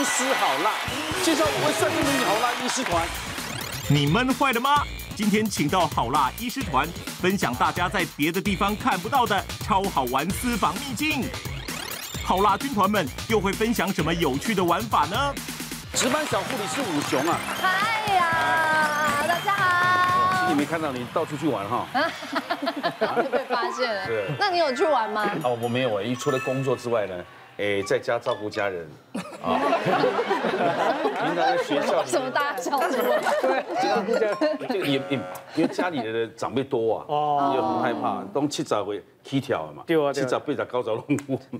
医师好辣，介绍五位帅气美女好辣医师团。你闷坏了吗？今天请到好辣医师团，分享大家在别的地方看不到的超好玩私房秘境。好辣军团们又会分享什么有趣的玩法呢？值班小护理是武雄啊！嗨呀，大家好！今天没看到你到处去玩哈，被发现了。对，那你有去玩吗？哦，我没有哎，因为除了工作之外呢，哎，在家照顾家人。啊，平常在学校。什么大家笑什么？对，照顾家，这个也也因为家里的长辈多啊，哦，又很害怕，都七早会起跳了嘛，对啊，七早八早高早弄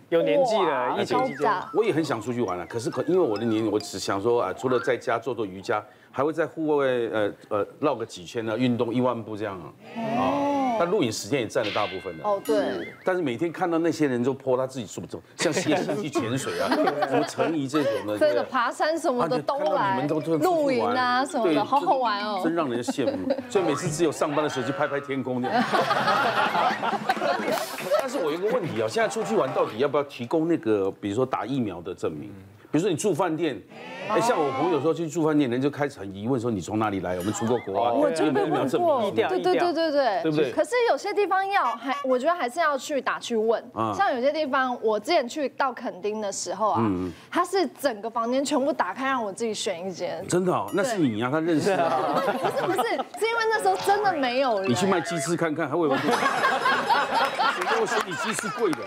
有年纪了，疫情期间，我也很想出去玩了，可是可因为我的年龄，我只想说啊，除了在家做做瑜伽，还会在户外呃呃绕个几圈呢，运动一万步这样啊。哦。但录影时间也占了大部分的哦，对。但是每天看到那些人就泼他自己什么像谢欣去潜水啊，什么陈怡这种的，这个爬山什么的都来，露营啊什么的，好好玩哦，真让人羡慕。所以每次只有上班的时候就拍拍天空这样。但是我有个问题啊，现在出去玩到底要不要提供那个，比如说打疫苗的证明？比如说你住饭店，哎，像我朋友说去住饭店，人就开始很疑问说，你从哪里来？我们出过国啊，我就被问过，对对对对对，对不对？可是有些地方要还，我觉得还是要去打去问。像有些地方，我之前去到垦丁的时候啊，他是整个房间全部打开，让我自己选一间。真的哦，那是你呀，他认识啊？不是不是，是因为那时候真的没有人。你去卖鸡翅看看，还会不会？我说你鸡翅贵的，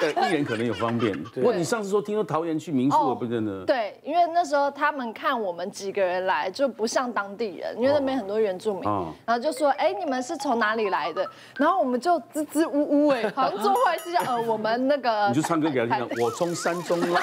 对，艺人可能有方便。不过你上次说听说桃园。去民宿不真的。对，因为那时候他们看我们几个人来就不像当地人，因为那边很多原住民，然后就说：“哎，你们是从哪里来的？”然后我们就支支吾吾，哎，好像做坏事，呃，我们那个你就唱歌给他听，我从山中来。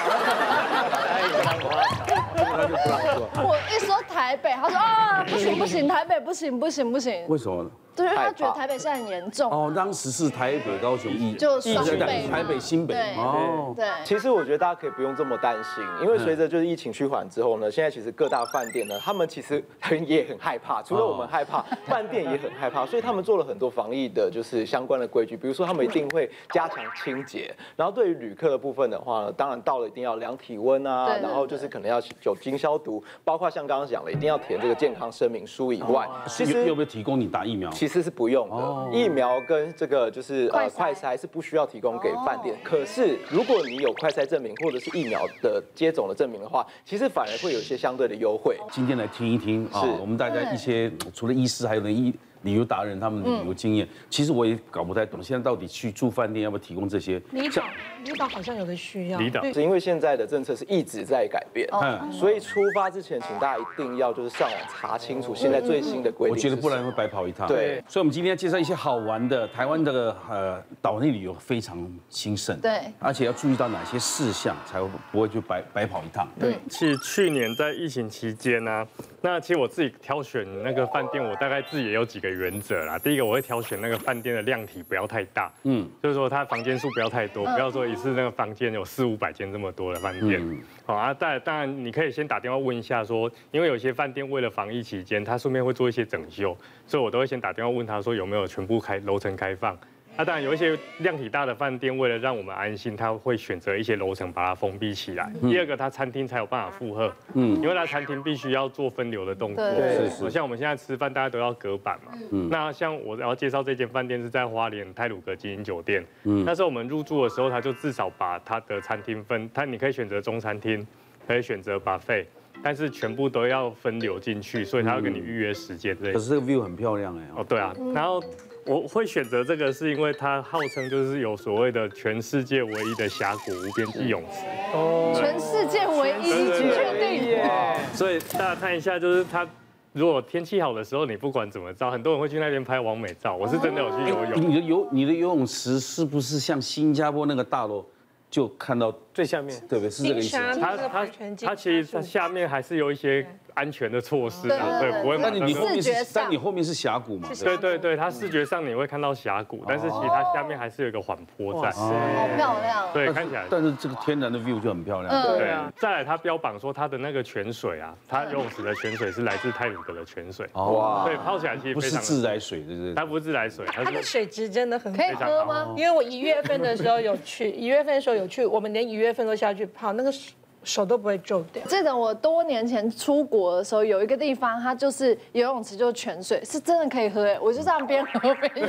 我一说台北，他说啊，不行不行，台北不行不行不行。为什么呢？对，因为他觉得台北现在很严重。哦。当时是台北、高雄。一，就双北，台北、新北哦。对，其实我觉得大家可以不用这么担心，因为随着就是疫情趋缓之后呢，现在其实各大饭店呢，他们其实很也很害怕，除了我们害怕，饭店也很害怕，所以他们做了很多防疫的，就是相关的规矩，比如说他们一定会加强清洁，然后对于旅客的部分的话呢，当然到了一定要量体温啊，然后就是可能要酒精消毒，包括像刚刚讲的，一定要填这个健康声明书以外，其实有没有提供你打疫苗？其实是不用的，疫苗跟这个就是呃快筛是不需要提供给饭店。可是如果你有快筛证明或者是疫苗的接种的证明的话，其实反而会有一些相对的优惠。今天来听一听啊，我们大家一些除了医师还有人医。旅游达人他们的旅游经验，其实我也搞不太懂。现在到底去住饭店要不要提供这些？离岛，离岛好像有个需要。离岛是因为现在的政策是一直在改变，嗯所以出发之前，请大家一定要就是上网查清楚现在最新的规定。我觉得不然会白跑一趟。对，所以我们今天要介绍一些好玩的台湾的呃岛内旅游非常兴盛。对，而且要注意到哪些事项才会不会就白白跑一趟？对，其实去年在疫情期间呢，那其实我自己挑选那个饭店，我大概自己也有几个。原则啦，第一个我会挑选那个饭店的量体不要太大，嗯，就是说它房间数不要太多，不要说一次那个房间有四五百间这么多的饭店，好啊。但当然你可以先打电话问一下说，因为有些饭店为了防疫期间，他顺便会做一些整修，所以我都会先打电话问他说有没有全部开楼层开放。那当然有一些量体大的饭店，为了让我们安心，他会选择一些楼层把它封闭起来。第二个，他餐厅才有办法负荷，嗯，因为他餐厅必须要做分流的动作，对，像我们现在吃饭，大家都要隔板嘛，嗯，那像我要介绍这间饭店是在花莲泰鲁阁经营酒店，嗯，那时候我们入住的时候，他就至少把他的餐厅分，他你可以选择中餐厅，可以选择 buffet，但是全部都要分流进去，所以他要跟你预约时间。对，可是这个 view 很漂亮哎，哦，对啊，然后。我会选择这个，是因为它号称就是有所谓的全世界唯一的峡谷无边际泳池。哦，全世界唯一，确定耶。所以大家看一下，就是它如果天气好的时候，你不管怎么照，很多人会去那边拍完美照。我是真的有去游泳。你的游你的游泳池是不是像新加坡那个大楼？就看到最下面，对不对？是这个意思。它它它其实它下面还是有一些安全的措施啊，对，不会。那你你后面是，但你后面是峡谷嘛？对对对，它视觉上你会看到峡谷，但是其实它下面还是有一个缓坡在。好漂亮。对，看起来。但是这个天然的 view 就很漂亮。对啊。再来，它标榜说它的那个泉水啊，它游泳池的泉水是来自泰鲁格的泉水。哇。对，泡起来其实不是自来水，对不对？它不是自来水，它的水质真的很可以喝吗？因为我一月份的时候有去，一月份的时候有去，我们连一月份都下去泡，那个手都不会皱掉。记得我多年前出国的时候，有一个地方，它就是游泳池，就是泉水，是真的可以喝哎，我就 这样边喝边游。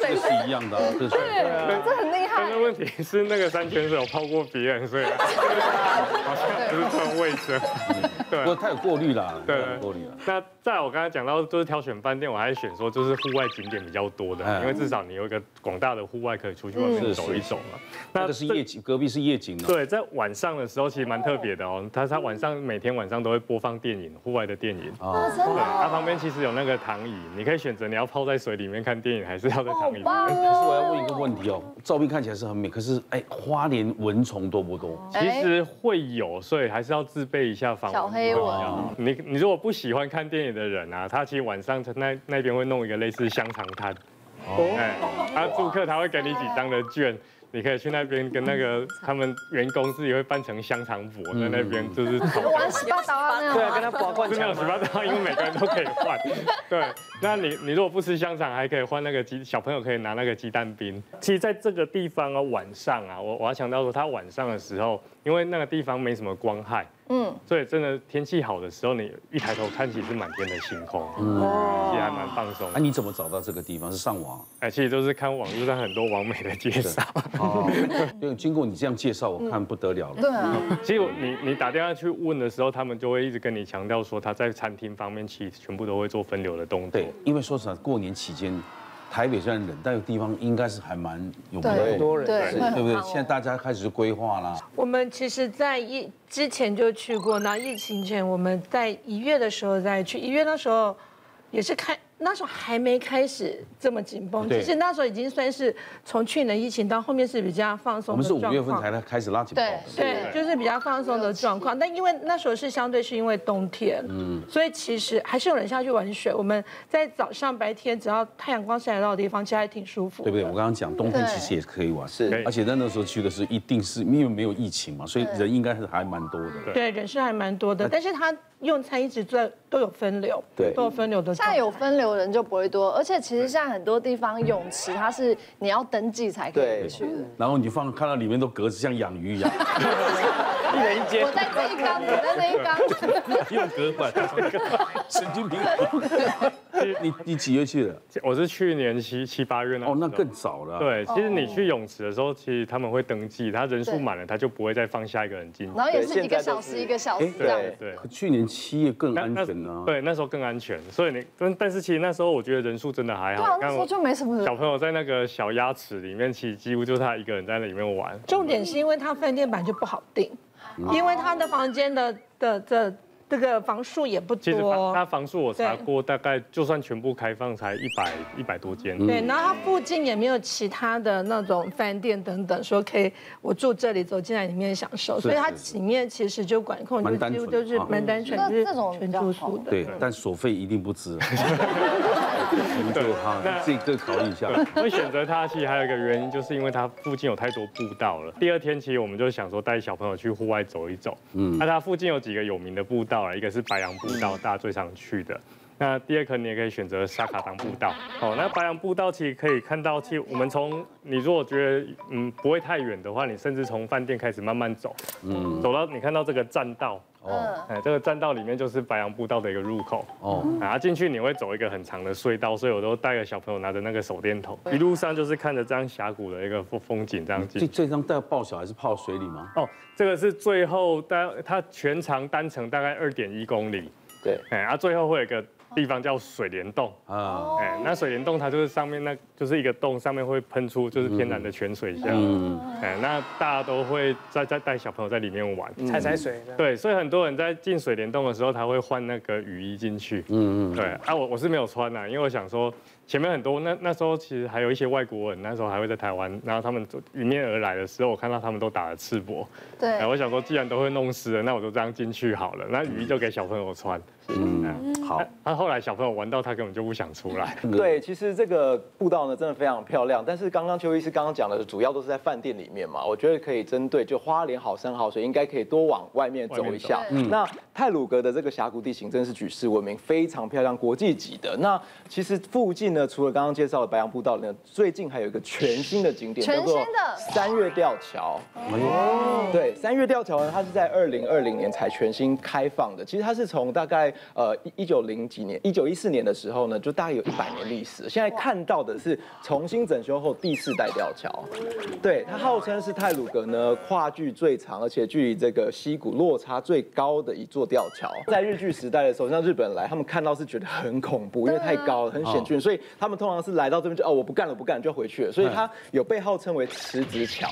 这是一样的，对，这很厉害。但是问题是那个山泉水有泡过别人，所以 好像不是很卫生。对，不过它有过滤啦，对，过滤了。那在我刚才讲到，就是挑选饭店，我还是选说就是户外景点比较多的，因为至少你有一个广大的户外可以出去外面走一走嘛。那个是夜景，隔壁是夜景。对，在晚上的时候其实蛮特别的哦，他他晚上每天晚上都会播放电影，户外的电影。哦，真的。它旁边其实有那个躺椅，你可以选择你要泡在水里面看电影，还是要在躺椅。可是我要问一个问题哦，照片看起来是很美，可是哎，花莲蚊虫多不多？其实会有，所以还是要自备一下防蚊。小黑蚊。你你如果不喜欢看电影的人啊，他其实晚上那那边会弄一个类似香肠摊。哦。哎，他住客他会给你几张的券。你可以去那边跟那个他们员工自己会扮成香肠伯在那边就是玩十八刀啊，对啊，跟他拔罐 是没有十八刀，因为每个人都可以换。对，那你你如果不吃香肠，还可以换那个鸡，小朋友可以拿那个鸡蛋冰。其实在这个地方啊，晚上啊，我我要强调说，他晚上的时候，因为那个地方没什么光害。嗯，所以真的天气好的时候，你一抬头看，其实是满天的星空，嗯，其实还蛮放松。那你怎么找到这个地方？是上网？哎，其实都是看网络上很多网美的介绍。哦，因为经过你这样介绍，我看不得了了。对啊。其实你你打电话去问的时候，他们就会一直跟你强调说，他在餐厅方面其实全部都会做分流的动作。对，因为说实话，过年期间。台北虽然冷，但有地方应该是还蛮有很多人，对对不对？现在大家开始规划啦。我们其实，在疫之前就去过，那疫情前我们在一月的时候再去，一月那时候也是开。那时候还没开始这么紧绷，其实那时候已经算是从去年疫情到后面是比较放松。我们是五月份才开始拉紧。对对，就是比较放松的状况。但因为那时候是相对是因为冬天，嗯，所以其实还是有人下去玩水。我们在早上白天只要太阳光晒得到的地方，其实还挺舒服。对不对？我刚刚讲冬天其实也可以玩，是。而且在那时候去的是一定是因为没有疫情嘛，所以人应该是还蛮多的。对，人是还蛮多的，但是他。用餐一直在都有分流，对，都有分流的。现在有分流人就不会多，而且其实现在很多地方泳池它是你要登记才可以去的。然后你放看到里面都格子像养鱼一样，一人一间。我在这一缸，我在那一缸。用隔板，神经病。你你几月去的？我是去年七七八月那。哦，那更早了。对，其实你去泳池的时候，其实他们会登记，他人数满了，他就不会再放下一个人进去。然后也是一个小时一个小时这样。对。去年七也更安全呢。对，那时候更安全，所以你但但是其实那时候我觉得人数真的还好。那时候就没什么人。小朋友在那个小鸭池里面，其实几乎就是他一个人在那里面玩。重点是因为他饭店版就不好订，因为他的房间的的的。这个房数也不多，其实它房数我查过，大概就算全部开放才一百一百多间。对，然后它附近也没有其他的那种饭店等等，说可以我住这里走进来里面享受，所以它里面其实就管控就几乎就是蛮单纯，就是全住宿的。对，但所费一定不值。对，好，这个考虑一下。会选择它其实还有一个原因，就是因为它附近有太多步道了。第二天其实我们就想说带小朋友去户外走一走，嗯，那它附近有几个有名的步道。一个是白杨步道，大家最常去的。那第二个你也可以选择沙卡当步道。哦，那白杨步道其实可以看到，其实我们从你如果觉得嗯不会太远的话，你甚至从饭店开始慢慢走，嗯，走到你看到这个栈道。哦，哎，这个栈道里面就是白杨步道的一个入口。哦，然后进去你会走一个很长的隧道，所以我都带个小朋友拿着那个手电筒，一路上就是看着这样峡谷的一个风风景这样进。这这张带抱小还是泡水里吗？哦，这个是最后单，它全长单程大概二点一公里。对，哎，啊，最后会有一个。地方叫水帘洞啊，哎，那水帘洞它就是上面那就是一个洞，上面会喷出就是天然的泉水这样，哎，那大家都会在在带小朋友在里面玩踩踩水，对，所以很多人在进水帘洞的时候，他会换那个雨衣进去，嗯嗯，对，啊，我我是没有穿呐，因为我想说。前面很多，那那时候其实还有一些外国人，那时候还会在台湾，然后他们迎面而来的时候，我看到他们都打了赤膊。对。我想说，既然都会弄湿了，那我就这样进去好了。那雨衣就给小朋友穿。嗯，好。那后来小朋友玩到他根本就不想出来。对，其实这个步道呢，真的非常漂亮。但是刚刚邱医师刚刚讲的，主要都是在饭店里面嘛。我觉得可以针对就花莲好山好水，应该可以多往外面走一下。嗯。那泰鲁格的这个峡谷地形真的是举世闻名，非常漂亮，国际级的。那其实附近。呢，除了刚刚介绍的白杨步道呢，最近还有一个全新的景点，全新的三月吊桥。哎呦，对，三月吊桥呢，它是在二零二零年才全新开放的。其实它是从大概呃一九零几年，一九一四年的时候呢，就大概有一百年历史。现在看到的是重新整修后第四代吊桥。对，它号称是泰鲁格呢跨距最长，而且距离这个溪谷落差最高的一座吊桥。在日据时代的时候，像日本人来，他们看到是觉得很恐怖，因为太高了，很险峻，所以他们通常是来到这边就哦我不干了，不干了就回去了。所以它有被号称为辞职桥，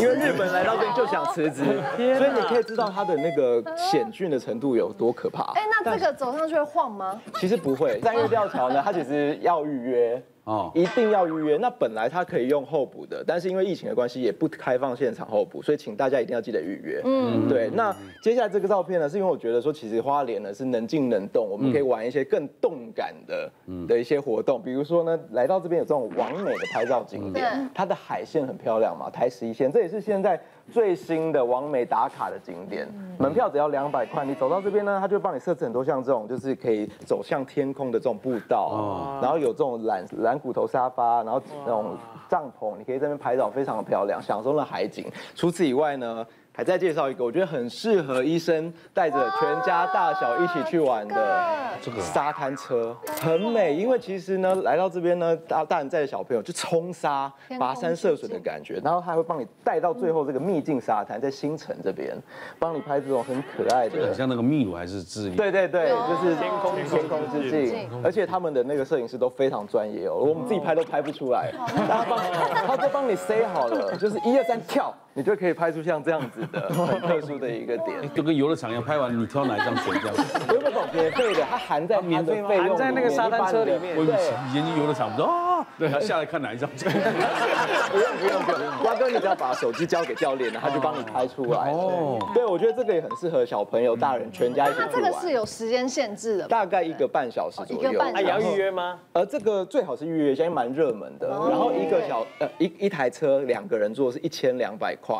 因为日本人来到这边就想辞职，所以你可以知道它的那个险峻的程度有多可怕。哎，那这个走上去会晃吗？其实不会，三月吊桥呢，它其实要预约。哦，一定要预约。那本来它可以用候补的，但是因为疫情的关系，也不开放现场候补，所以请大家一定要记得预约。嗯，对。那接下来这个照片呢，是因为我觉得说，其实花莲呢是能静能动，我们可以玩一些更动感的的一些活动，比如说呢，来到这边有这种完美的拍照景点，它的海线很漂亮嘛，台十一线，这也是现在。最新的完美打卡的景点，门票只要两百块。你走到这边呢，他就帮你设置很多像这种，就是可以走向天空的这种步道，然后有这种蓝蓝骨头沙发，然后那种帐篷，你可以在那边拍照，非常的漂亮，享受了海景。除此以外呢，还再介绍一个，我觉得很适合医生带着全家大小一起去玩的这个沙滩车，很美。因为其实呢，来到这边呢，大大人带着小朋友就冲沙、跋山涉水的感觉，然后他还会帮你带到最后这个秘境沙滩，在新城这边，帮你拍这种很可爱的，很像那个秘鲁还是智利？对对对，就是天空天空之境。而且他们的那个摄影师都非常专业哦，我们自己拍都拍不出来，他帮他都帮你塞好了，就是一二三跳。你就可以拍出像这样子的 很特殊的一个点，就跟游乐场一样，拍完你挑哪一张选这样子。有个种免费的，它含在免费费用在那个沙滩车里面。我以前去游乐场，啊，对，他下来看哪一张。不用不用不用，瓜哥你只要把手机交给教练，他就帮你拍出来。哦，对，我觉得这个也很适合小朋友、大人全家一起去玩。这个是有时间限制的，大概一个半小时左右。也要预约吗？呃，这个最好是预约，现在蛮热门的。然后一个小呃一一台车两个人坐是一千两百块。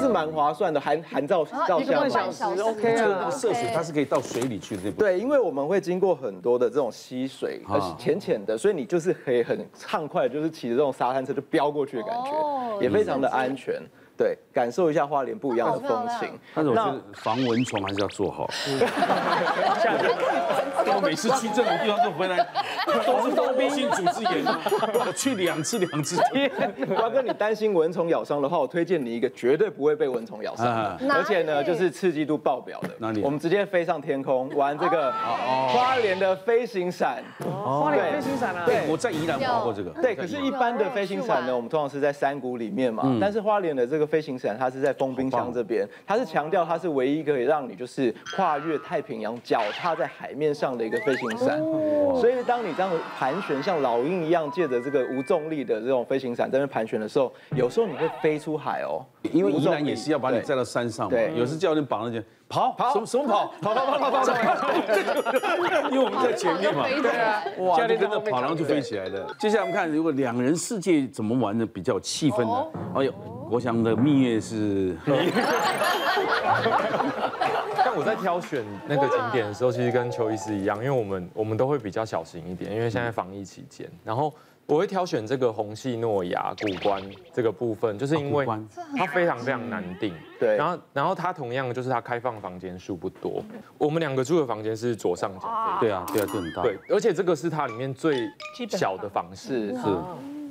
是蛮划算的，含含照照相，一个半小时 OK 啊。涉水它是可以到水里去的，对不对？对，因为我们会经过很多的这种溪水，浅浅的，所以你就是可以很畅快，就是骑着这种沙滩车就飙过去的感觉，也非常的安全。对，感受一下花莲不一样的风情。但是我觉得防蚊虫还是要做好。我每次去这种地方就回来，都是都微信组织演，我去两次两次。瓜哥，你担心蚊虫咬伤的话，我推荐你一个绝对不会被蚊虫咬伤，而且呢，就是刺激度爆表的。哪里？我们直接飞上天空玩这个花莲的飞行伞。花莲飞行伞啊？对，我在宜兰玩过这个。对，可是，一般的飞行伞呢，我们通常是在山谷里面嘛。但是花莲的这个飞行伞，它是在封冰箱这边，它是强调它是唯一可以让你就是跨越太平洋，脚踏在海面上的一个飞行伞。所以当你这样盘旋，像老鹰一样，借着这个无重力的这种飞行伞在那盘旋的时候，有时候你会飞出海哦。因为宜兰也是要把你载到山上嘛。对，有时教练绑了就跑跑，什么什么跑，跑跑跑跑跑跑。因为我们在前面嘛。哇，教练跟着跑，然后就飞起来了。接下来我们看，如果两人世界怎么玩的比较有气氛呢？哎呦。国祥的蜜月是，但我在挑选那个景点的时候，其实跟邱医师一样，因为我们我们都会比较小心一点，因为现在防疫期间，然后我会挑选这个红系诺亚古关这个部分，就是因为它非常非常难定，对，然后然后它同样就是它开放房间数不多，我们两个住的房间是左上角，对啊，对啊，就很大，对，而且这个是它里面最小的房室，是。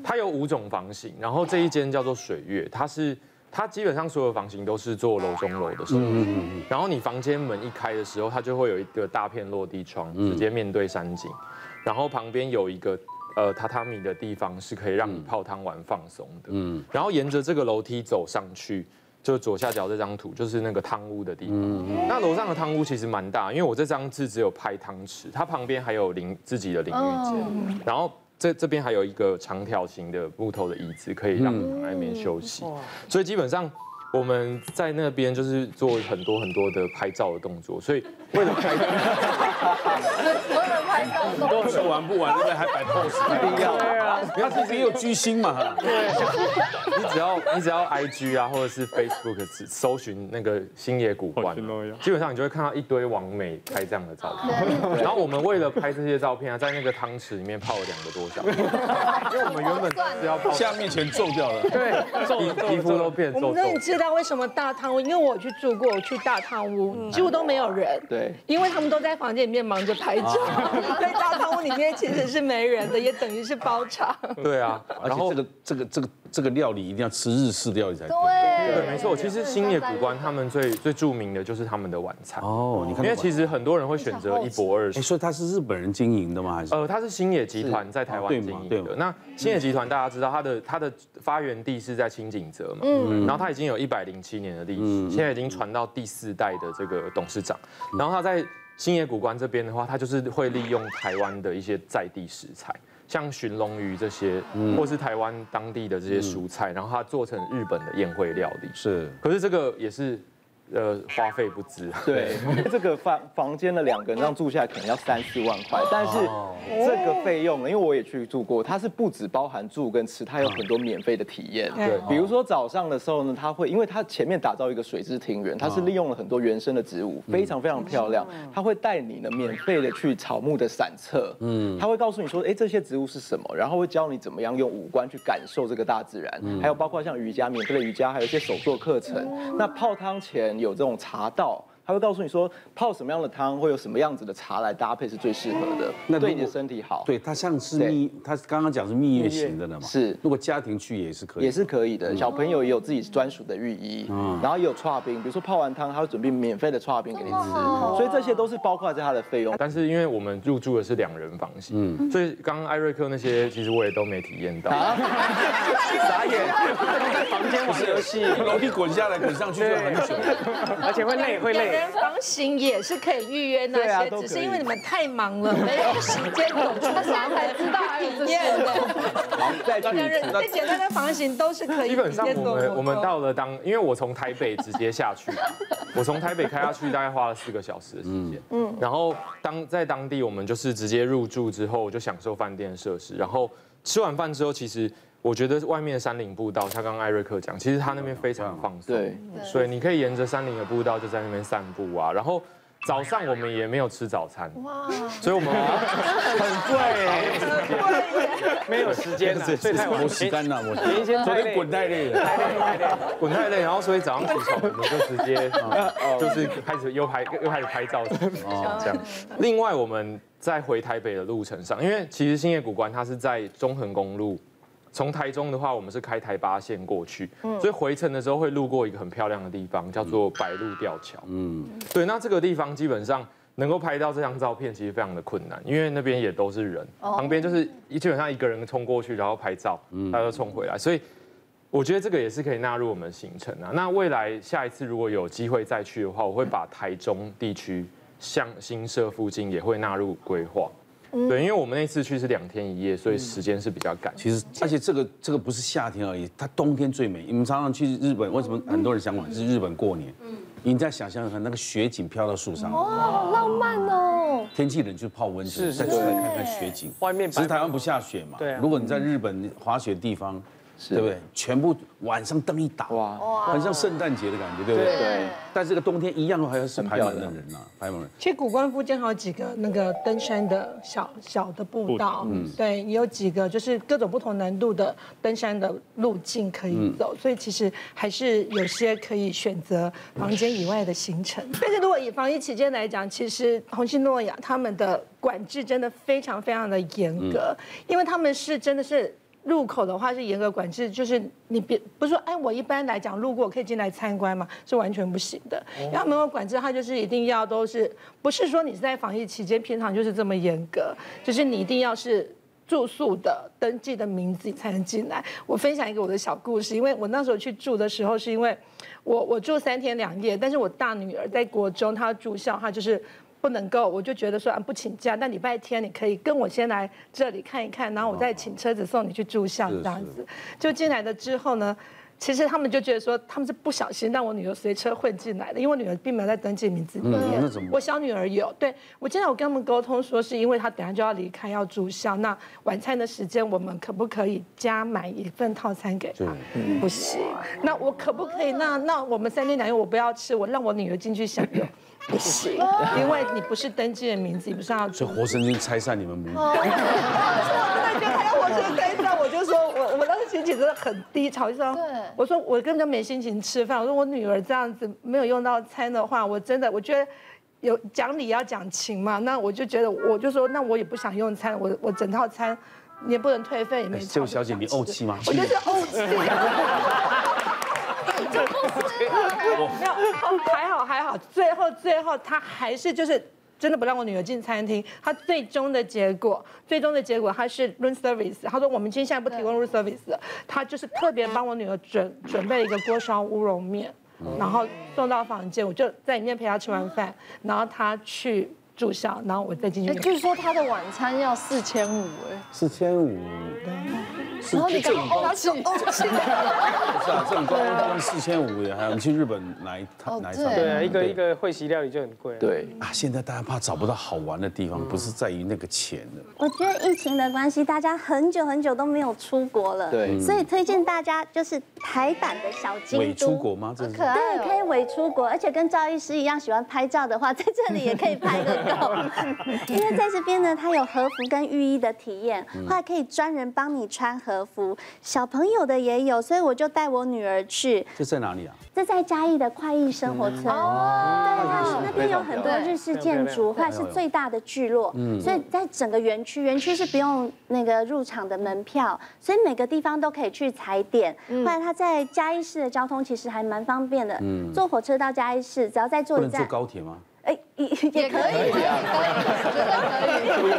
它有五种房型，然后这一间叫做水月，它是它基本上所有房型都是做楼中楼的设计，然后你房间门一开的时候，它就会有一个大片落地窗，直接面对山景，然后旁边有一个呃榻榻米的地方是可以让你泡汤玩放松的，嗯，然后沿着这个楼梯走上去，就左下角这张图就是那个汤屋的地方，那楼上的汤屋其实蛮大，因为我这张字只有拍汤池，它旁边还有淋自己的淋浴间，然后。这这边还有一个长条形的木头的椅子，可以让你在那边休息。所以基本上我们在那边就是做很多很多的拍照的动作。所以为了拍照，都吃完不完，对不对？还摆 pose，一定要。对啊，他其实也有居心嘛。对。你只要你只要 IG 啊，或者是 Facebook 搜寻那个星野古关，基本上你就会看到一堆网美拍这样的照片。然后我们为了拍这些照片啊，在那个汤池里面泡了两个多小时，因为我们原本是要泡下面全皱掉了，对，皮肤都变皱。那你知道为什么大汤屋？因为我去住过，我去大汤屋几乎都没有人，对，因为他们都在房间里面忙着拍照，所以大汤屋里面其实是没人的，也等于是包场。对啊，而且这个这个这个这个料理一定要吃日式料理才对。对，没错。其实星野古关他们最最著名的就是他们的晚餐哦，你看，因为其实很多人会选择一博二食。所以他是日本人经营的吗？还是？呃，他是星野集团在台湾经营的。那星野集团大家知道，它的它的发源地是在清井泽嘛，嗯，然后它已经有一百零七年的历史，现在已经传到第四代的这个董事长。然后他在星野古关这边的话，他就是会利用台湾的一些在地食材，像鲟龙鱼这些，或是台湾当地的这些蔬菜，然后它做成日本的宴会料理。是，可是这个也是。呃，花费不值。对，这个房房间的两个人这样住下来可能要三四万块，但是这个费用呢，因为我也去住过，它是不止包含住跟吃，它有很多免费的体验。对，比如说早上的时候呢，它会，因为它前面打造一个水之庭园，它是利用了很多原生的植物，非常非常漂亮。它会带你呢免费的去草木的散策，嗯，它会告诉你说，哎，这些植物是什么，然后会教你怎么样用五官去感受这个大自然，还有包括像瑜伽免费的瑜伽，还有一些手作课程。那泡汤前。有这种茶道，他会告诉你说泡什么样的汤，会有什么样子的茶来搭配是最适合的，那对你的身体好。对，它像是蜜，他刚刚讲是蜜月型的嘛，是。如果家庭去也是可以，也是可以的。小朋友也有自己专属的浴衣，嗯，然后也有剉冰，比如说泡完汤，他会准备免费的剉冰给你吃，所以这些都是包括在他的费用。但是因为我们入住的是两人房型，嗯，所以刚刚艾瑞克那些其实我也都没体验到。傻眼，在房间玩游戏，楼梯滚下来滚上去就很久，而且会累会累。房型也是可以预约那些，只是因为你们太忙了，没有时间走出来才知道体验的。两人最简单的房型都是可以。基本上我们我们到了当，因为我从台北直接下去，我从台北开下去大概花了四个小时的时间。嗯，然后当在当地我们就是直接入住之后就享受饭店设施，然后吃完饭之后其实。我觉得外面的山林步道，像刚刚艾瑞克讲，其实他那边非常放松，对，所以你可以沿着山林的步道就在那边散步啊。然后早上我们也没有吃早餐，哇，所以我们很贵，没有时间，所以太我时间。了，我昨天昨天滚太累了，滚太累，然后所以早上起床我们就直接 就是开始又拍又开始拍照，这样。另外我们在回台北的路程上，因为其实星野谷关它是在中横公路。从台中的话，我们是开台八线过去，所以回程的时候会路过一个很漂亮的地方，叫做白鹭吊桥。嗯，对，那这个地方基本上能够拍到这张照片，其实非常的困难，因为那边也都是人，旁边就是基本上一个人冲过去，然后拍照，他就冲回来，所以我觉得这个也是可以纳入我们行程啊。那未来下一次如果有机会再去的话，我会把台中地区向新社附近也会纳入规划。对，因为我们那次去是两天一夜，所以时间是比较赶。其实，而且这个这个不是夏天而已，它冬天最美。你们常常去日本，为什么很多人想往是日本过年？嗯，你再想象一下，那个雪景飘到树上，哇，好浪漫哦。天气冷就泡温泉，再出来看看雪景。外面其实台湾不下雪嘛。对。如果你在日本滑雪地方。对不对？全部晚上灯一打，哇，很像圣诞节的感觉，对不对？对。但这个冬天一样还是排满的人呐，排满人。其实古关附近还有几个那个登山的小小的步道，嗯，对，也有几个就是各种不同难度的登山的路径可以走，所以其实还是有些可以选择房间以外的行程。但是如果以防疫期间来讲，其实红星诺亚他们的管制真的非常非常的严格，因为他们是真的是。入口的话是严格管制，就是你别不是说，哎，我一般来讲路过可以进来参观嘛，是完全不行的。然后门口管制，它就是一定要都是，不是说你是在防疫期间，平常就是这么严格，就是你一定要是住宿的登记的名字你才能进来。我分享一个我的小故事，因为我那时候去住的时候，是因为我我住三天两夜，但是我大女儿在国中，她住校，她就是。不能够，我就觉得说啊，不请假，那礼拜天你可以跟我先来这里看一看，然后我再请车子送你去住校这样子。就进来了之后呢，其实他们就觉得说，他们是不小心让我女儿随车混进来的，因为我女儿并没有在登记名字里面。嗯？我小女儿有。对，我经常我跟他们沟通说，是因为她等下就要离开要住校，那晚餐的时间我们可不可以加买一份套餐给她？嗯、不行。那我可不可以？那那我们三天两夜我不要吃，我让我女儿进去享用。不行，因为你不是登记的名字，你不是要。所以活生生拆散你们母女。我那天他要活生生心情真的很低潮，就说，我说我根本就没心情吃饭。我说我女儿这样子没有用到餐的话，我真的我觉得有讲理要讲情嘛。那我就觉得我就说那我也不想用餐，我我整套餐你也不能退费，也没。这位小姐，你怄气吗？我就是怄气。就不吃了，没有，还好还好，最后最后他还是就是真的不让我女儿进餐厅。他最终的结果，最终的结果他是 room service。他说我们今天现在不提供 room service 了，他就是特别帮我女儿准准备了一个锅烧乌龙面，然后送到房间，我就在里面陪她吃完饭，然后他去住校，然后我再进去。据说他的晚餐要四千五，哎，四千五。然后你刚刚欧气，欧气，不是啊，这种高端四千五也，还有你去日本哪一趟哪一趟？对啊，一个一个会席料理就很贵。对啊，现在大家怕找不到好玩的地方，不是在于那个钱的。我觉得疫情的关系，大家很久很久都没有出国了，对，所以推荐大家就是台版的小京都。伪出国吗？这可爱，对，可以伪出国，而且跟赵医师一样喜欢拍照的话，在这里也可以拍个够。因为在这边呢，它有和服跟浴衣的体验，后来可以专人帮你穿和服，小朋友的也有，所以我就带我女儿去。这在哪里啊？这在嘉义的快意生活村。哦，对，它那边有很多日式建筑，还是最大的聚落。嗯，所以在整个园区，园区是不用那个入场的门票，所以每个地方都可以去踩点。后来它在嘉义市的交通其实还蛮方便的。嗯，坐火车到嘉义市，只要再坐一站。坐高铁吗？哎，也也可以，可以，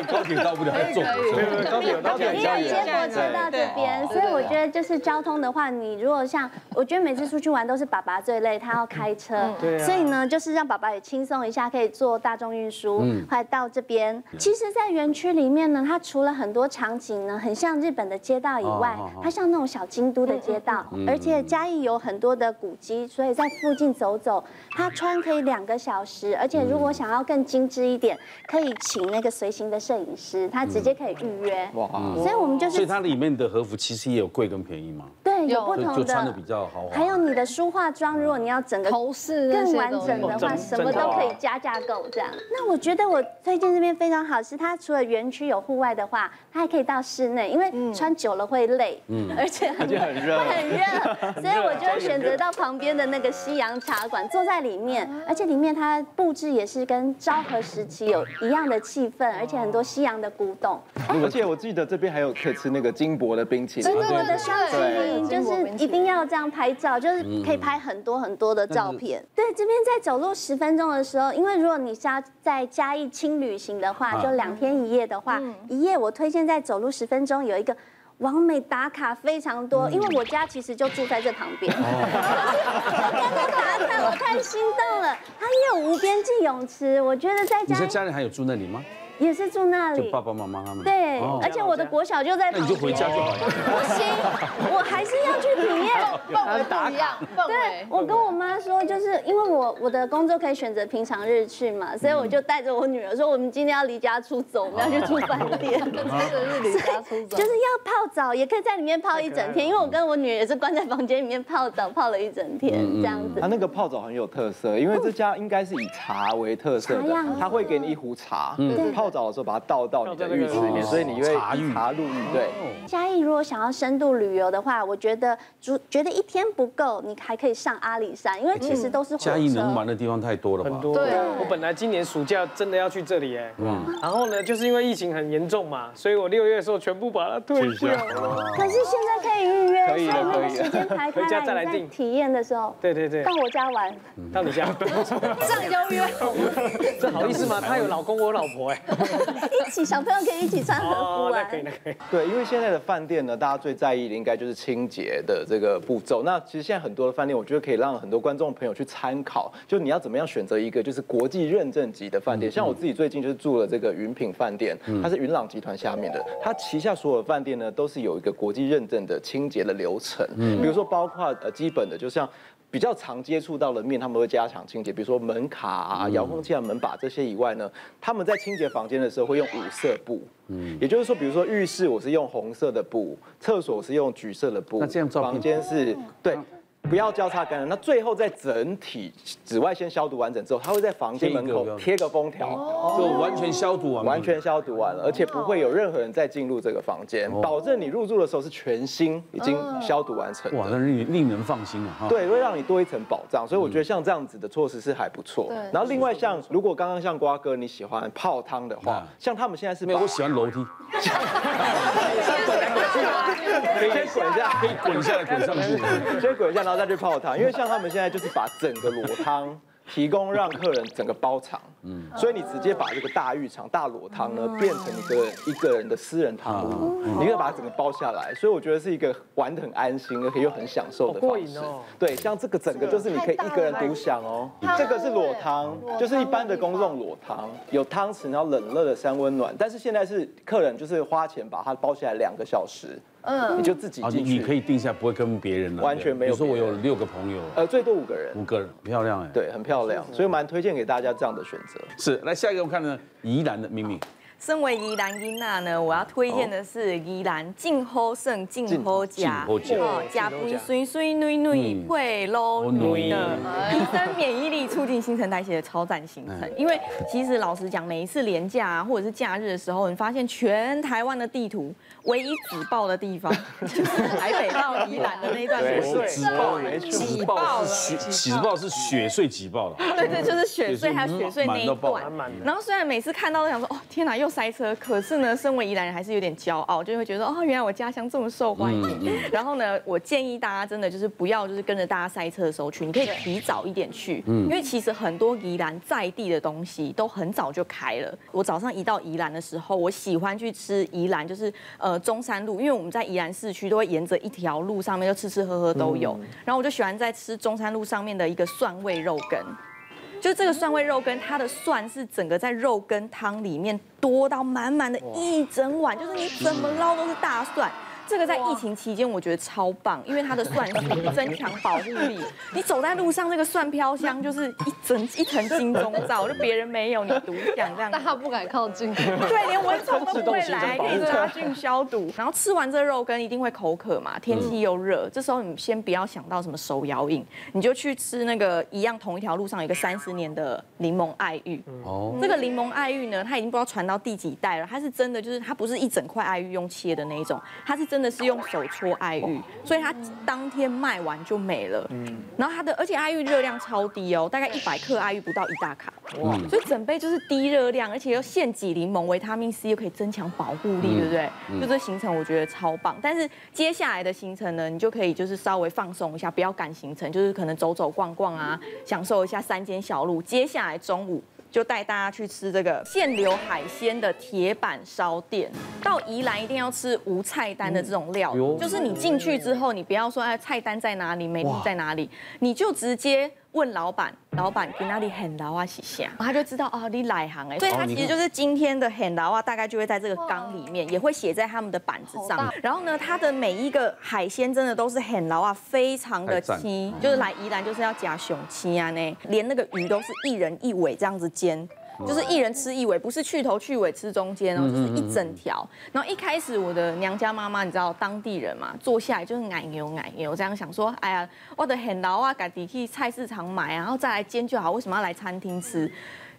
高铁到不了，还坐火车。高铁高铁，因为接火车到这边，所以我觉得就是交通的话，你如果像，我觉得每次出去玩都是爸爸最累，他要开车，所以呢，就是让爸爸也轻松一下，可以坐大众运输，快到这边。其实，在园区里面呢，它除了很多场景呢，很像日本的街道以外，它像那种小京都的街道，而且嘉义有很多的古迹，所以在附近走走，它穿可以两个小时，而且。如果想要更精致一点，可以请那个随行的摄影师，他直接可以预约。哇，所以我们就是，所以它里面的和服其实也有贵跟便宜吗？对，有不同的，穿的比较豪华。还有你的梳化妆，如果你要整个头饰更完整的话，什么都可以加价购这样。那我觉得我推荐这边非常好，是它除了园区有户外的话，它还可以到室内，因为穿久了会累，嗯，而且很热，很热，所以我就选择到旁边的那个西洋茶馆，坐在里面，而且里面它布置也是跟昭和时期有一样的气氛，而且很多西洋的古董。而且我记得这边还有可以吃那个金箔的冰淇淋，金箔的双淇淋，就是一定要这样拍照，就是可以拍很多很多的照片。对，这边在走路十分钟的时候，因为如果你是要在嘉义轻旅行的话，就两天一夜的话，一夜我推荐在走路十分钟有一个。网美打卡非常多，因为我家其实就住在这旁边。我刚刚打卡，我太心动了。它也有无边际泳池，我觉得在家。你在家里还有住那里吗？也是住那里，就爸爸妈妈他们。对，而且我的国小就在旁边。那你就回家就好了。不行，我还是要去体验。氛围不一样，对，我跟我妈说，就是因为我我的工作可以选择平常日去嘛，所以我就带着我女儿说，我们今天要离家出走，我们要去住饭店。真的是离家出走。就是要泡澡，也可以在里面泡一整天，因为我跟我女儿也是关在房间里面泡澡，泡了一整天这样子。它那个泡澡很有特色，因为这家应该是以茶为特色的，他会给你一壶茶，泡。澡的时候把它倒到你的浴池里面，所以你会茶浴茶入浴。对，嘉义如果想要深度旅游的话，我觉得觉觉得一天不够，你还可以上阿里山，因为其实都是嘉义能玩的地方太多了吧？很多。对，我本来今年暑假真的要去这里哎，嗯，然后呢，就是因为疫情很严重嘛，所以我六月的时候全部把它退掉。可是现在可以预约，可以了，可以时间排开，回家再来订。体验的时候，对对对，到我家玩，到你家，这样邀约，这好意思吗？他有老公，我有老婆哎。一起小朋友可以一起穿和服玩。可以，那可以。对，因为现在的饭店呢，大家最在意的应该就是清洁的这个步骤。那其实现在很多的饭店，我觉得可以让很多观众朋友去参考，就你要怎么样选择一个就是国际认证级的饭店。像我自己最近就是住了这个云品饭店，它是云朗集团下面的，它旗下所有的饭店呢都是有一个国际认证的清洁的流程，比如说包括呃基本的，就像。比较常接触到的面，他们会加强清洁，比如说门卡啊、遥控器啊、门把这些以外呢，他们在清洁房间的时候会用五色布，嗯，也就是说，比如说浴室我是用红色的布，厕所是用橘色的布，那这样照房间是对。不要交叉感染，那最后在整体紫外线消毒完整之后，他会在房间门口贴个封条，就完全消毒完，完全消毒完了，而且不会有任何人再进入这个房间，保证你入住的时候是全新，已经消毒完成。哇，那令令人放心啊！对，会让你多一层保障，所以我觉得像这样子的措施是还不错。然后另外像如果刚刚像瓜哥你喜欢泡汤的话，像他们现在是没有，我喜欢楼梯。可 以先滚一下，可以滚下来，滚上去，先滚一下，然后再去泡汤。因为像他们现在就是把整个裸汤 提供让客人整个包场，嗯，所以你直接把这个大浴场、大裸汤呢变成一个一个人的私人汤屋，你可以把它整个包下来。所以我觉得是一个玩的很安心，而且又很享受的方式。对，像这个整个就是你可以一个人独享哦。这个是裸汤，就是一般的公众裸汤，有汤匙，然后冷热的三温暖。但是现在是客人就是花钱把它包下来两个小时。嗯，你就自己进去，你可以定下，不会跟别人了，完全没有。比如说我有六个朋友，呃，最多五个人，五个人，漂亮哎，对，很漂亮，所以蛮推荐给大家这样的选择。是，来下一个我们看呢，宜兰的鸣敏。身为宜兰囡仔呢，我要推荐的是宜兰静好胜静好家，哦，家肥水水女女会露女的，提升免疫力，促进新陈代谢的超赞行程。因为其实老实讲，每一次连假啊，或者是假日的时候，你发现全台湾的地图，唯一挤爆的地方 就是台北到宜兰的那段雪隧，挤爆挤爆了，挤爆是雪隧挤爆了。对对，就是雪隧还有雪隧那一段。然后虽然每次看到都想说，哦天哪，又。塞车，可是呢，身为宜兰人还是有点骄傲，就会觉得哦，原来我家乡这么受欢迎。然后呢，我建议大家真的就是不要就是跟着大家塞车的时候去，你可以提早一点去，嗯因为其实很多宜兰在地的东西都很早就开了。我早上一到宜兰的时候，我喜欢去吃宜兰，就是呃中山路，因为我们在宜兰市区都会沿着一条路上面就吃吃喝喝都有。然后我就喜欢在吃中山路上面的一个蒜味肉羹。就这个蒜味肉羹，它的蒜是整个在肉羹汤里面多到满满的一整碗，就是你怎么捞都是大蒜。这个在疫情期间我觉得超棒，因为它的蒜是增强保护力。你走在路上，那个蒜飘香就是一整一层金钟罩，就别人没有，你独享这样。大家不敢靠近。对，连蚊虫都不会来，可以杀菌消毒。然后吃完这肉羹一定会口渴嘛，天气又热，这时候你先不要想到什么手摇饮，你就去吃那个一样同一条路上有一个 三十年的柠檬爱玉。哦。这个柠檬爱玉呢，它已经不知道传到第几代了，它是真的，就是它不是一整块爱玉用切的那一种，它是真的。真的是用手搓爱玉，所以它当天卖完就没了。嗯，然后它的，而且爱玉热量超低哦，大概一百克爱玉不到一大卡。哇，所以整杯就是低热量，而且又现挤柠檬，维他命 C 又可以增强保护力，对不对？就这行程我觉得超棒。但是接下来的行程呢，你就可以就是稍微放松一下，不要赶行程，就是可能走走逛逛啊，享受一下山间小路。接下来中午。就带大家去吃这个现流海鲜的铁板烧店。到宜兰一定要吃无菜单的这种料，就是你进去之后，你不要说哎菜单在哪里，美女在哪里，你就直接。问老板，老板给那里很劳啊？洗下，他就知道哦，你来行哎，所以他其实就是今天的很劳啊，大概就会在这个缸里面，也会写在他们的板子上。然后呢，它的每一个海鲜真的都是很劳啊，非常的轻，就是来宜兰就是要夹雄青啊呢，连那个鱼都是一人一尾这样子煎。就是一人吃一尾，不是去头去尾吃中间哦，就是一整条。然后一开始我的娘家妈妈，你知道当地人嘛，坐下来就是奶牛奶牛这样想说，哎呀，我的很老啊，赶紧去菜市场买，然后再来煎就好，为什么要来餐厅吃？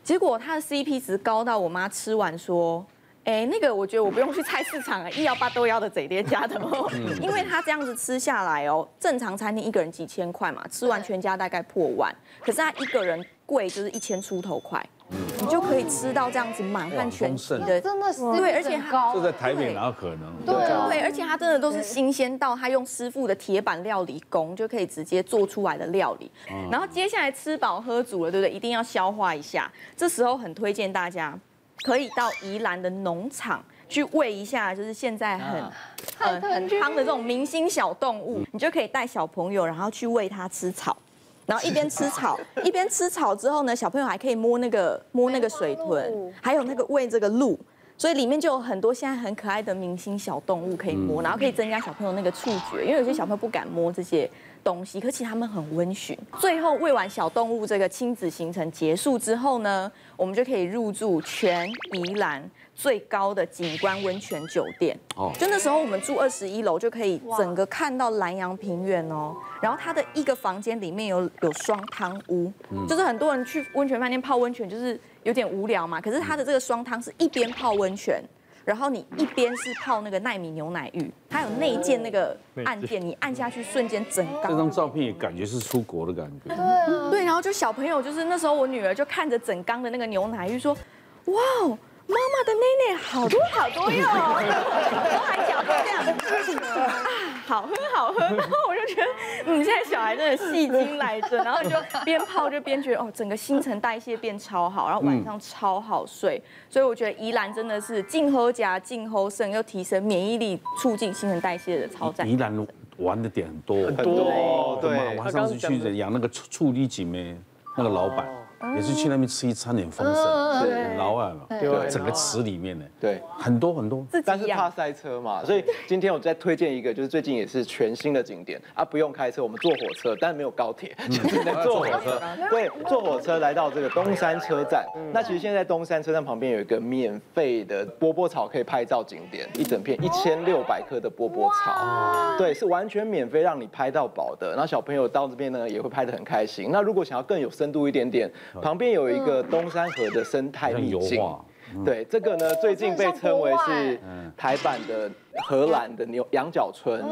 结果他的 CP 值高到我妈吃完说，哎，那个我觉得我不用去菜市场啊，一幺八都要的贼爹家的哦，因为他这样子吃下来哦，正常餐厅一个人几千块嘛，吃完全家大概破万，可是他一个人贵就是一千出头块。你就可以吃到这样子满汉全席的，真的是对，而且它这在台北哪有可能？对对，而且它真的都是新鲜到他用师傅的铁板料理工就可以直接做出来的料理。然后接下来吃饱喝足了，对不对？一定要消化一下，这时候很推荐大家可以到宜兰的农场去喂一下，就是现在很很很夯的这种明星小动物，你就可以带小朋友，然后去喂它吃草，然后一边吃草 一边吃草之后呢，小朋友还可以摸那个摸那个水豚，还有那个喂这个鹿。所以里面就有很多现在很可爱的明星小动物可以摸，然后可以增加小朋友那个触觉，因为有些小朋友不敢摸这些东西，可其实他们很温驯。最后喂完小动物这个亲子行程结束之后呢，我们就可以入住全宜兰最高的景观温泉酒店。哦，就那时候我们住二十一楼，就可以整个看到南洋平原哦。然后它的一个房间里面有有双汤屋，就是很多人去温泉饭店泡温泉就是。有点无聊嘛，可是它的这个双汤是一边泡温泉，然后你一边是泡那个奈米牛奶浴，它有内建那个按键，你按下去瞬间整缸。这张照片也感觉是出国的感觉。对啊。对，然后就小朋友就是那时候我女儿就看着整缸的那个牛奶浴说，哇哦。妈妈的奶奶好多好多哟，都还讲这样 啊，好喝好喝，然后我就觉得，你，现在小孩真的戏精来着，然后就边泡就边觉得，哦，整个新陈代谢变超好，然后晚上超好睡，所以我觉得宜兰真的是净喝甲、净喝肾，又提升免疫力、促进新陈代谢的超赞。宜兰玩的点很多，很多，对，晚上次去养那个处处理景咩，那个老板。也是去那边吃一餐，很丰盛，很老外嘛，对，整个池里面呢，对，很多很多，但是怕塞车嘛，所以今天我再推荐一个，就是最近也是全新的景点。啊，不用开车，我们坐火车，但是没有高铁，只能 坐火车，对，坐火车来到这个东山车站。那其实现在东山车站旁边有一个免费的波波草可以拍照景点，一整片一千六百棵的波波草，对，是完全免费让你拍到宝的。然后小朋友到这边呢，也会拍得很开心。那如果想要更有深度一点点。旁边有一个东山河的生态秘境，对，这个呢，最近被称为是台版的。荷兰的牛羊角村，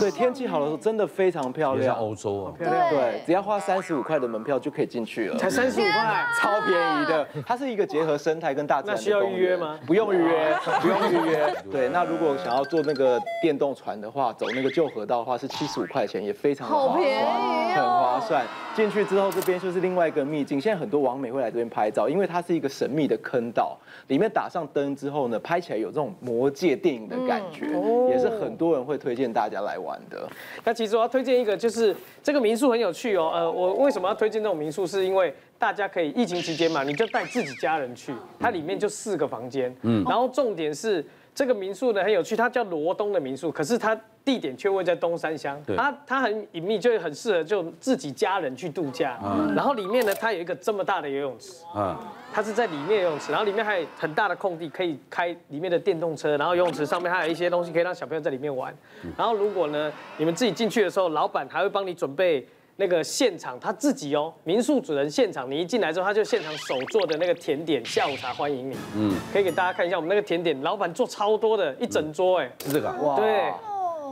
对，天气好的时候真的非常漂亮。欧洲啊，对，只要花三十五块的门票就可以进去了，才三十五块，超便宜的。它是一个结合生态跟大自然。那需要预约吗？不用预约，不用预约。对，那如果想要坐那个电动船的话，走那个旧河道的话是七十五块钱，也非常划算，很划算。进去之后，这边就是另外一个秘境。现在很多网美会来这边拍照，因为它是一个神秘的坑道，里面打上灯之后呢，拍起来有这种魔界电影的感觉，也是很多人会推荐大家来玩的。那其实我要推荐一个，就是这个民宿很有趣哦。呃，我为什么要推荐这种民宿？是因为大家可以疫情期间嘛，你就带自己家人去，它里面就四个房间，嗯，然后重点是这个民宿呢很有趣，它叫罗东的民宿，可是它地点却位在东山乡，它它很隐秘，就很适合就自己家人去度假。然后里面呢，它有一个这么大的游泳池，嗯。它是在里面游泳池，然后里面还有很大的空地，可以开里面的电动车，然后游泳池上面还有一些东西可以让小朋友在里面玩。然后如果呢，你们自己进去的时候，老板还会帮你准备那个现场他自己哦，民宿主人现场，你一进来之后，他就现场手做的那个甜点下午茶欢迎你。嗯，可以给大家看一下我们那个甜点，老板做超多的，一整桌哎，是这个哇？对，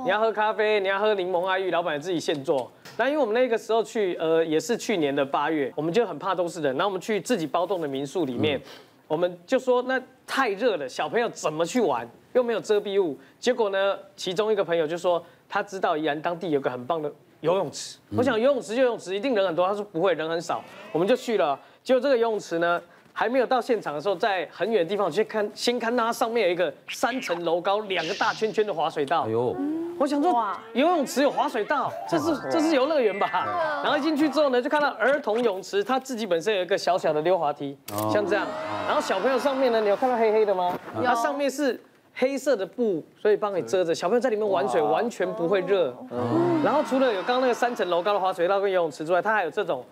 你要喝咖啡，你要喝柠檬爱玉，老板自己现做。那因为我们那个时候去，呃，也是去年的八月，我们就很怕都是人。然后我们去自己包栋的民宿里面，嗯、我们就说那太热了，小朋友怎么去玩？又没有遮蔽物。结果呢，其中一个朋友就说他知道宜兰当地有个很棒的游泳池。嗯、我想游泳池就游泳池，一定人很多。他说不会，人很少。我们就去了。结果这个游泳池呢，还没有到现场的时候，在很远的地方去看，先看到它上面有一个三层楼高、两个大圈圈的滑水道。哎呦！我想说，游泳池有滑水道，这是这是游乐园吧？然后一进去之后呢，就看到儿童泳池，它自己本身有一个小小的溜滑梯，像这样。然后小朋友上面呢，你有看到黑黑的吗？它上面是黑色的布，所以帮你遮着。小朋友在里面玩水完全不会热。然后除了有刚刚那个三层楼高的滑水道跟游泳池之外，它还有这种。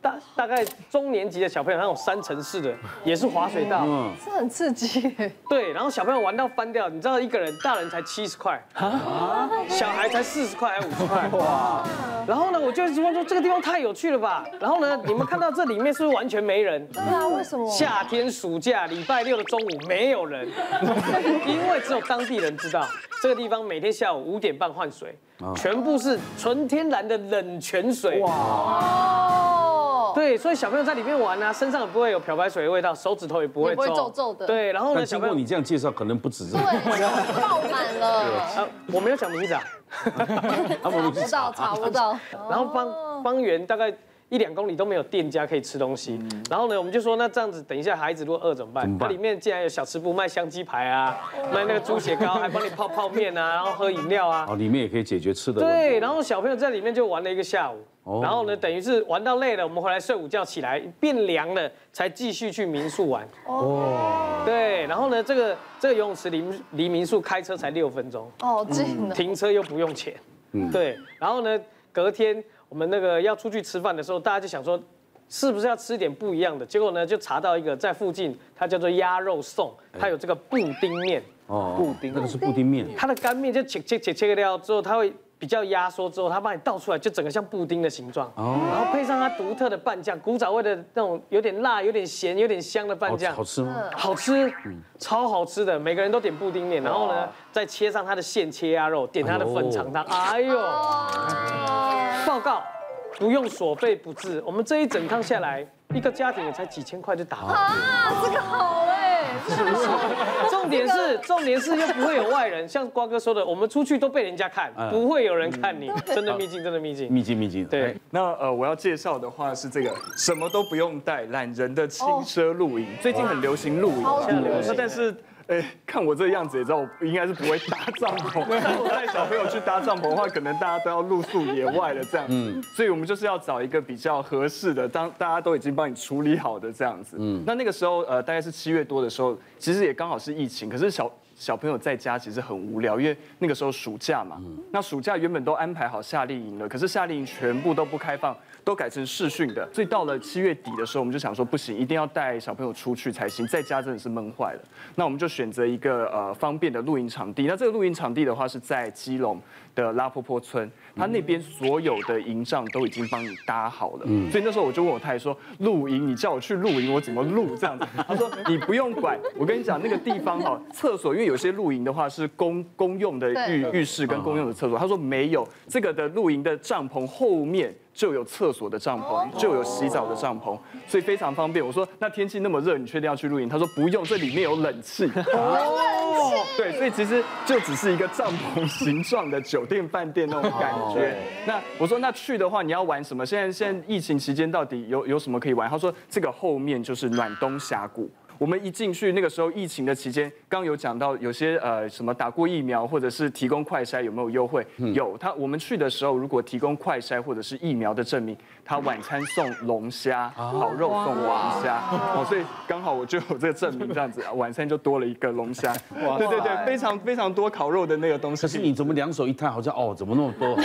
大大概中年级的小朋友，那种三层式的，也是滑水道，嗯，是很刺激。对，然后小朋友玩到翻掉，你知道一个人，大人才七十块，啊，小孩才四十块还五十块，哇。然后呢，我就一直问说这个地方太有趣了吧。然后呢，你们看到这里面是不是完全没人？对啊，为什么？夏天暑假礼拜六的中午没有人，因为只有当地人知道这个地方每天下午五点半换水，全部是纯天然的冷泉水，哇。对，所以小朋友在里面玩啊，身上也不会有漂白水的味道，手指头也不会皱皱的。对，然后呢，经过你这样介绍，可能不止这个。对，爆满了。啊，我没有讲名字啊。查不到，查不到。然后方方圆大概一两公里都没有店家可以吃东西，然后呢，我们就说那这样子，等一下孩子如果饿怎么办？它里面竟然有小吃部卖香鸡排啊，卖那个猪血糕，还帮你泡泡面啊，然后喝饮料啊。哦，里面也可以解决吃的。对，然后小朋友在里面就玩了一个下午，然后呢，等于是玩到累了，我们回来睡午觉，起来变凉了，才继续去民宿玩。哦。对，然后呢，这个这个游泳池离离民宿开车才六分钟。哦，近的。停车又不用钱。嗯。对，然后呢，隔天。我们那个要出去吃饭的时候，大家就想说，是不是要吃点不一样的？结果呢，就查到一个在附近，它叫做鸭肉送，它有这个布丁面。哦，布丁，那个是布丁面。它的干面就切切切切掉之后，它会比较压缩之后，它帮你倒出来，就整个像布丁的形状。哦。然后配上它独特的拌酱，古早味的那种有点辣、有点咸、有点香的拌酱。好吃吗？好吃，超好吃的。每个人都点布丁面，然后呢，再切上它的现切鸭肉，点它的粉肠汤。哎呦。报告，不用所费不至。我们这一整趟下来，一个家庭也才几千块就打完。啊，这个好？重点是，又不会有外人。像瓜哥说的，我们出去都被人家看，不会有人看你。真的秘境，真的秘境，秘境，秘境。对，那呃，我要介绍的话是这个，什么都不用带，懒人的轻奢露营。最近很流行露营，现在流行，但是。哎，看我这样子也知道，我应该是不会搭帐篷。带小朋友去搭帐篷的话，可能大家都要露宿野外了这样。嗯，所以我们就是要找一个比较合适的，当大家都已经帮你处理好的这样子。嗯，那那个时候呃，大概是七月多的时候，其实也刚好是疫情，可是小小朋友在家其实很无聊，因为那个时候暑假嘛。嗯，那暑假原本都安排好夏令营了，可是夏令营全部都不开放。都改成试训的，所以到了七月底的时候，我们就想说不行，一定要带小朋友出去才行，在家真的是闷坏了。那我们就选择一个呃方便的露营场地。那这个露营场地的话是在基隆的拉坡坡村，他那边所有的营帐都已经帮你搭好了。嗯，所以那时候我就问我太太说，露营你叫我去露营，我怎么露这样子？他说你不用管，我跟你讲那个地方哈，厕所，因为有些露营的话是公公用的浴浴室跟公用的厕所，他说没有，这个的露营的帐篷后面。就有厕所的帐篷，就有洗澡的帐篷，所以非常方便。我说那天气那么热，你确定要去露营？他说不用，这里面有冷气。哦，对，所以其实就只是一个帐篷形状的酒店饭店那种感觉。那我说那去的话，你要玩什么？现在现在疫情期间到底有有什么可以玩？他说这个后面就是暖冬峡谷。我们一进去，那个时候疫情的期间，刚有讲到有些呃什么打过疫苗或者是提供快筛有没有优惠？有，他我们去的时候如果提供快筛或者是疫苗的证明，他晚餐送龙虾，烤肉送龙虾，哦，所以刚好我就有这个证明，这样子晚餐就多了一个龙虾。哇，对对对，非常非常多烤肉的那个东西。可是你怎么两手一摊，好像哦怎么那么多？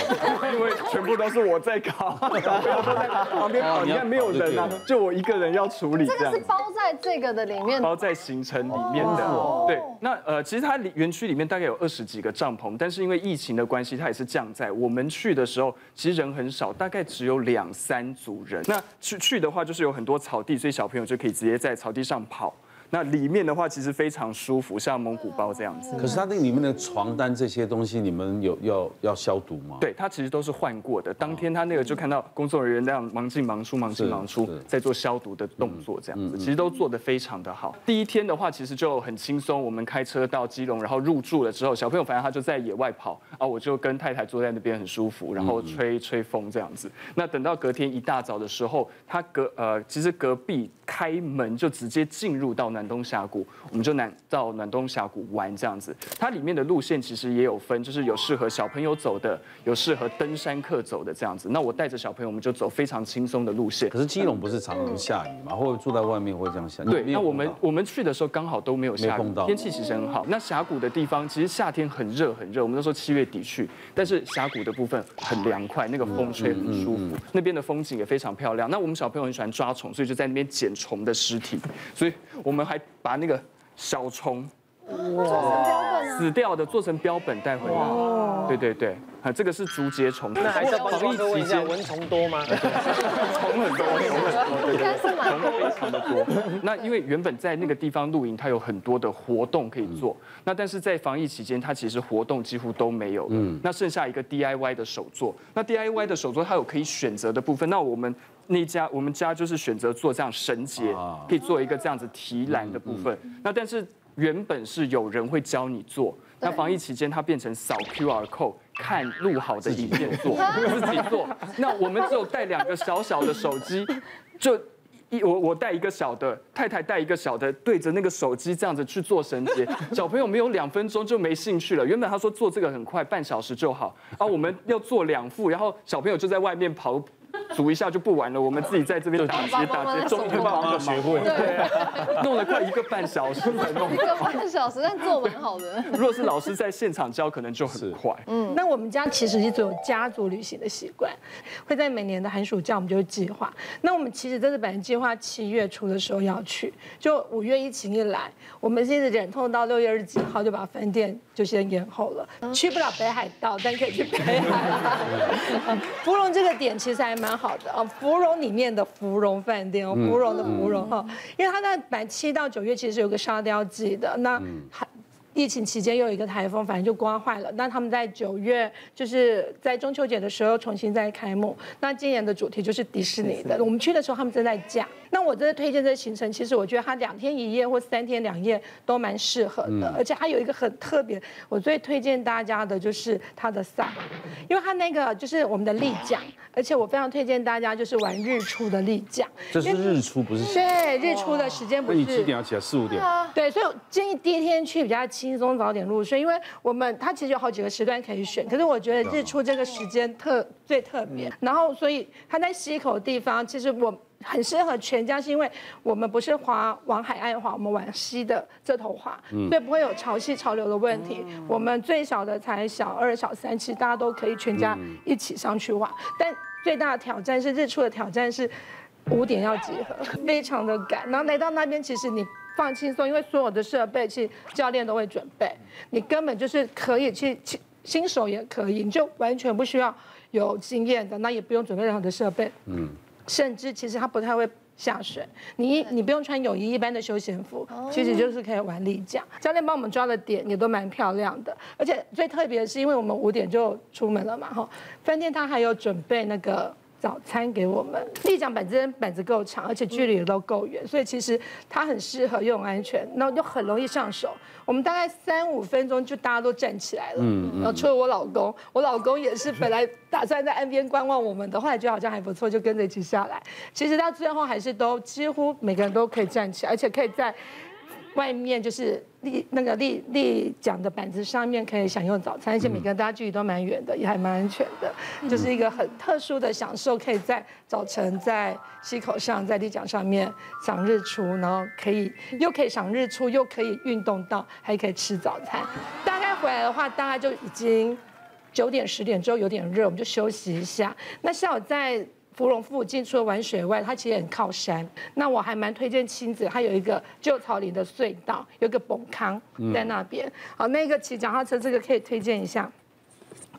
因为全部都是我在烤，小朋友都在旁边烤，你看没有人啊，就我一个人要处理。这个是包在这个的里面。包在行程里面的，对，那呃，其实它园区里面大概有二十几个帐篷，但是因为疫情的关系，它也是降在。我们去的时候，其实人很少，大概只有两三组人。那去去的话，就是有很多草地，所以小朋友就可以直接在草地上跑。那里面的话其实非常舒服，像蒙古包这样子。可是它那里面的床单这些东西，你们有要要消毒吗？对，它其实都是换过的。当天他那个就看到工作人员那样忙进忙出，忙进忙出，在做消毒的动作，这样子，其实都做得非常的好。第一天的话，其实就很轻松。我们开车到基隆，然后入住了之后，小朋友反正他就在野外跑啊，我就跟太太坐在那边很舒服，然后吹吹风这样子。那等到隔天一大早的时候，他隔呃，其实隔壁开门就直接进入到那。暖冬峡谷，我们就南到暖冬峡谷玩这样子。它里面的路线其实也有分，就是有适合小朋友走的，有适合登山客走的这样子。那我带着小朋友，我们就走非常轻松的路线。可是基隆不是常常下雨吗？会不会住在外面会这样下雨？对，那我们我们去的时候刚好都没有下雨，天气其实很好。那峡谷的地方其实夏天很热很热，我们那时候七月底去，但是峡谷的部分很凉快，那个风吹很舒服，那边的风景也非常漂亮。那我们小朋友很喜欢抓虫，所以就在那边捡虫的尸体，所以我们还。把那个小虫，哇，死掉的做成标本带回来，对对对，啊，这个是竹节虫。那还是防疫期间蚊虫多吗？虫很多，虫很多，对对，虫非常的多。那因为原本在那个地方露营，它有很多的活动可以做，那但是在防疫期间，它其实活动几乎都没有了。那剩下一个 DIY 的手作，那 DIY 的手作它有可以选择的部分，那我们。那家我们家就是选择做这样绳结，可以做一个这样子提篮的部分。那但是原本是有人会教你做，那防疫期间它变成扫 QR code 看录好的影片做，自己做。那我们只有带两个小小的手机，就一。我我带一个小的，太太带一个小的，对着那个手机这样子去做绳结，小朋友没有两分钟就没兴趣了。原本他说做这个很快，半小时就好，啊，我们要做两副，然后小朋友就在外面跑。组一下就不玩了，我们自己在这边打结打结，终于帮忙学会，对，弄了快一个半小时才弄。一个半小时，但做蛮好的。如果是老师在现场教，可能就很快。嗯，那我们家其实一直有家族旅行的习惯，会在每年的寒暑假我们就会计划。那我们其实这次本来计划七月初的时候要去，就五月疫情一来，我们现在忍痛到六月二十几号就把饭店就先延后了，去不了北海道，但可以去北海。芙蓉这个点其实还蛮。好的啊，芙蓉里面的芙蓉饭店哦，芙蓉的芙蓉哈，因为它在满七到九月其实是有个沙雕季的，那还。疫情期间又有一个台风，反正就刮坏了。那他们在九月，就是在中秋节的时候重新再开幕。那今年的主题就是迪士尼的。我们去的时候他们正在架。那我真的推荐这个行程，其实我觉得它两天一夜或三天两夜都蛮适合的。而且它有一个很特别，我最推荐大家的就是它的伞，因为它那个就是我们的立桨，而且我非常推荐大家就是玩日出的立桨。这是日出不是？对，日出的时间不是。那你几点要起来？四五点。对，所以我建议第一天去比较。轻松早点入睡，因为我们它其实有好几个时段可以选，可是我觉得日出这个时间特最特别。然后，所以它在溪口的地方，其实我很适合全家，是因为我们不是划往海岸划，我们往西的这头划，所以不会有潮汐潮流的问题。我们最小的才小二小三，其实大家都可以全家一起上去划。但最大的挑战是日出的挑战是五点要集合，非常的赶。然后来到那边，其实你。放轻松，因为所有的设备其实教练都会准备，你根本就是可以去，新手也可以，你就完全不需要有经验的，那也不用准备任何的设备，嗯，甚至其实他不太会下水，你你不用穿泳衣，一般的休闲服，其实就是可以玩立桨。教练帮我们抓的点也都蛮漂亮的，而且最特别的是，因为我们五点就出门了嘛，哈，饭店他还有准备那个。早餐给我们，立桨本身板子够长，而且距离也都够远，所以其实它很适合又安全，然后又很容易上手。我们大概三五分钟就大家都站起来了，嗯，然后除了我老公，我老公也是本来打算在岸边观望我们的，后来觉得好像还不错，就跟着一起下来。其实到最后还是都几乎每个人都可以站起来，而且可以在。外面就是立那个立立奖的板子上面可以享用早餐，而且每个人大家距离都蛮远的，也还蛮安全的，就是一个很特殊的享受，可以在早晨在溪口上，在立奖上面赏日出，然后可以又可以赏日出，又可以运动到，还可以吃早餐。大概回来的话，大概就已经九点十点之后有点热，我们就休息一下。那下午在。芙蓉附近除了玩水外，它其实很靠山。那我还蛮推荐亲子，它有一个旧草林的隧道，有个崩坑在那边。好，那个骑脚踏车这个可以推荐一下，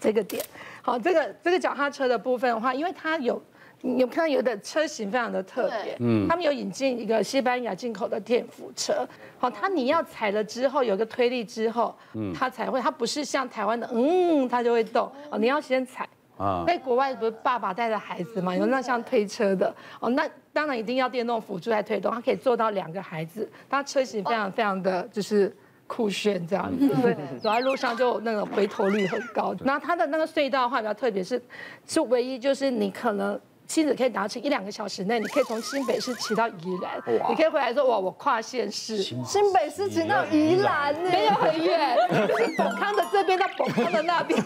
这个点。好，这个这个脚踏车的部分的话，因为它有，你有看到有的车型非常的特别，嗯，他们有引进一个西班牙进口的电扶车。好，它你要踩了之后有个推力之后，嗯，它才会，它不是像台湾的，嗯，它就会动。哦，你要先踩。啊，在国外不是爸爸带着孩子嘛，有那像推车的。哦，那当然一定要电动辅助来推动，它可以做到两个孩子，它车型非常非常的就是酷炫这样。子，所以走在路上就那个回头率很高。然后它的那个隧道的话比较特别，是是唯一就是你可能。亲子可以达成一两个小时内，你可以从新北市骑到宜兰，你可以回来说哇，我跨县市，新北市骑到宜兰呢，没有很远，就是宝康的这边到宝康的那边。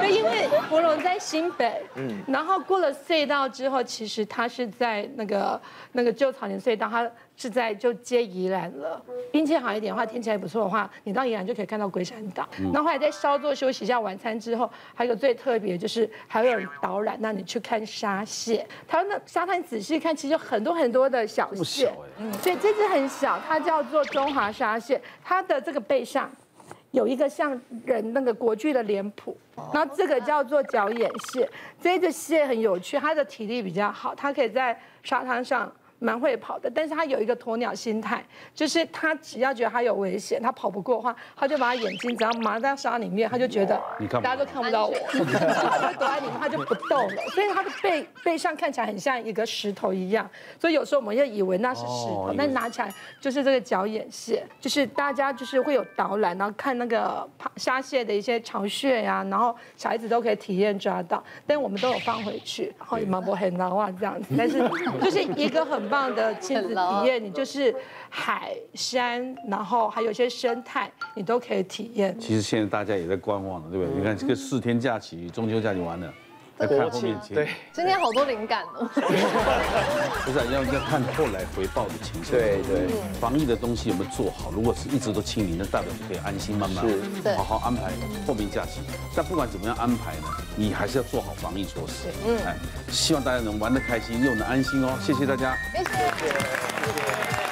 对，因为芙蓉在新北，嗯，然后过了隧道之后，其实它是在那个那个旧草原隧道，它。是在就接宜兰了，运气好一点的话，天气还不错的话，你到宜兰就可以看到龟山岛。然后后来再稍作休息一下晚餐之后，还有最特别就是还有人导览，让你去看沙蟹。台湾的沙滩仔细看，其实有很多很多的小蟹，嗯，所以这只很小，它叫做中华沙蟹，它的这个背上有一个像人那个国剧的脸谱，然后这个叫做角眼蟹，这只蟹很有趣，它的体力比较好，它可以在沙滩上。蛮会跑的，但是他有一个鸵鸟心态，就是他只要觉得他有危险，他跑不过的话，他就把他眼睛只要埋在沙里面，他就觉得大家都看不到。我，他就躲在里面，他就不动了。所以他的背背上看起来很像一个石头一样，所以有时候我们就以为那是石头，但拿起来就是这个脚眼蟹，就是大家就是会有导览，然后看那个虾蟹的一些巢穴呀，然后小孩子都可以体验抓到，但我们都有放回去，然后也蛮不很难忘这样子，但是就是一个很棒的亲子体验，你就是海山，然后还有一些生态，你都可以体验。其实现在大家也在观望了，对不对？你看这个四天假期，中秋假期完了。在看后面，对，今天好多灵感哦。不是要要看后来回报的情况。对对，防疫的东西有没有做好？如果是一直都清零，那代表可以安心慢慢好好安排后面假期。但不管怎么样安排呢，你还是要做好防疫措施。嗯，哎，希望大家能玩得开心，又能安心哦。谢谢大家。谢谢。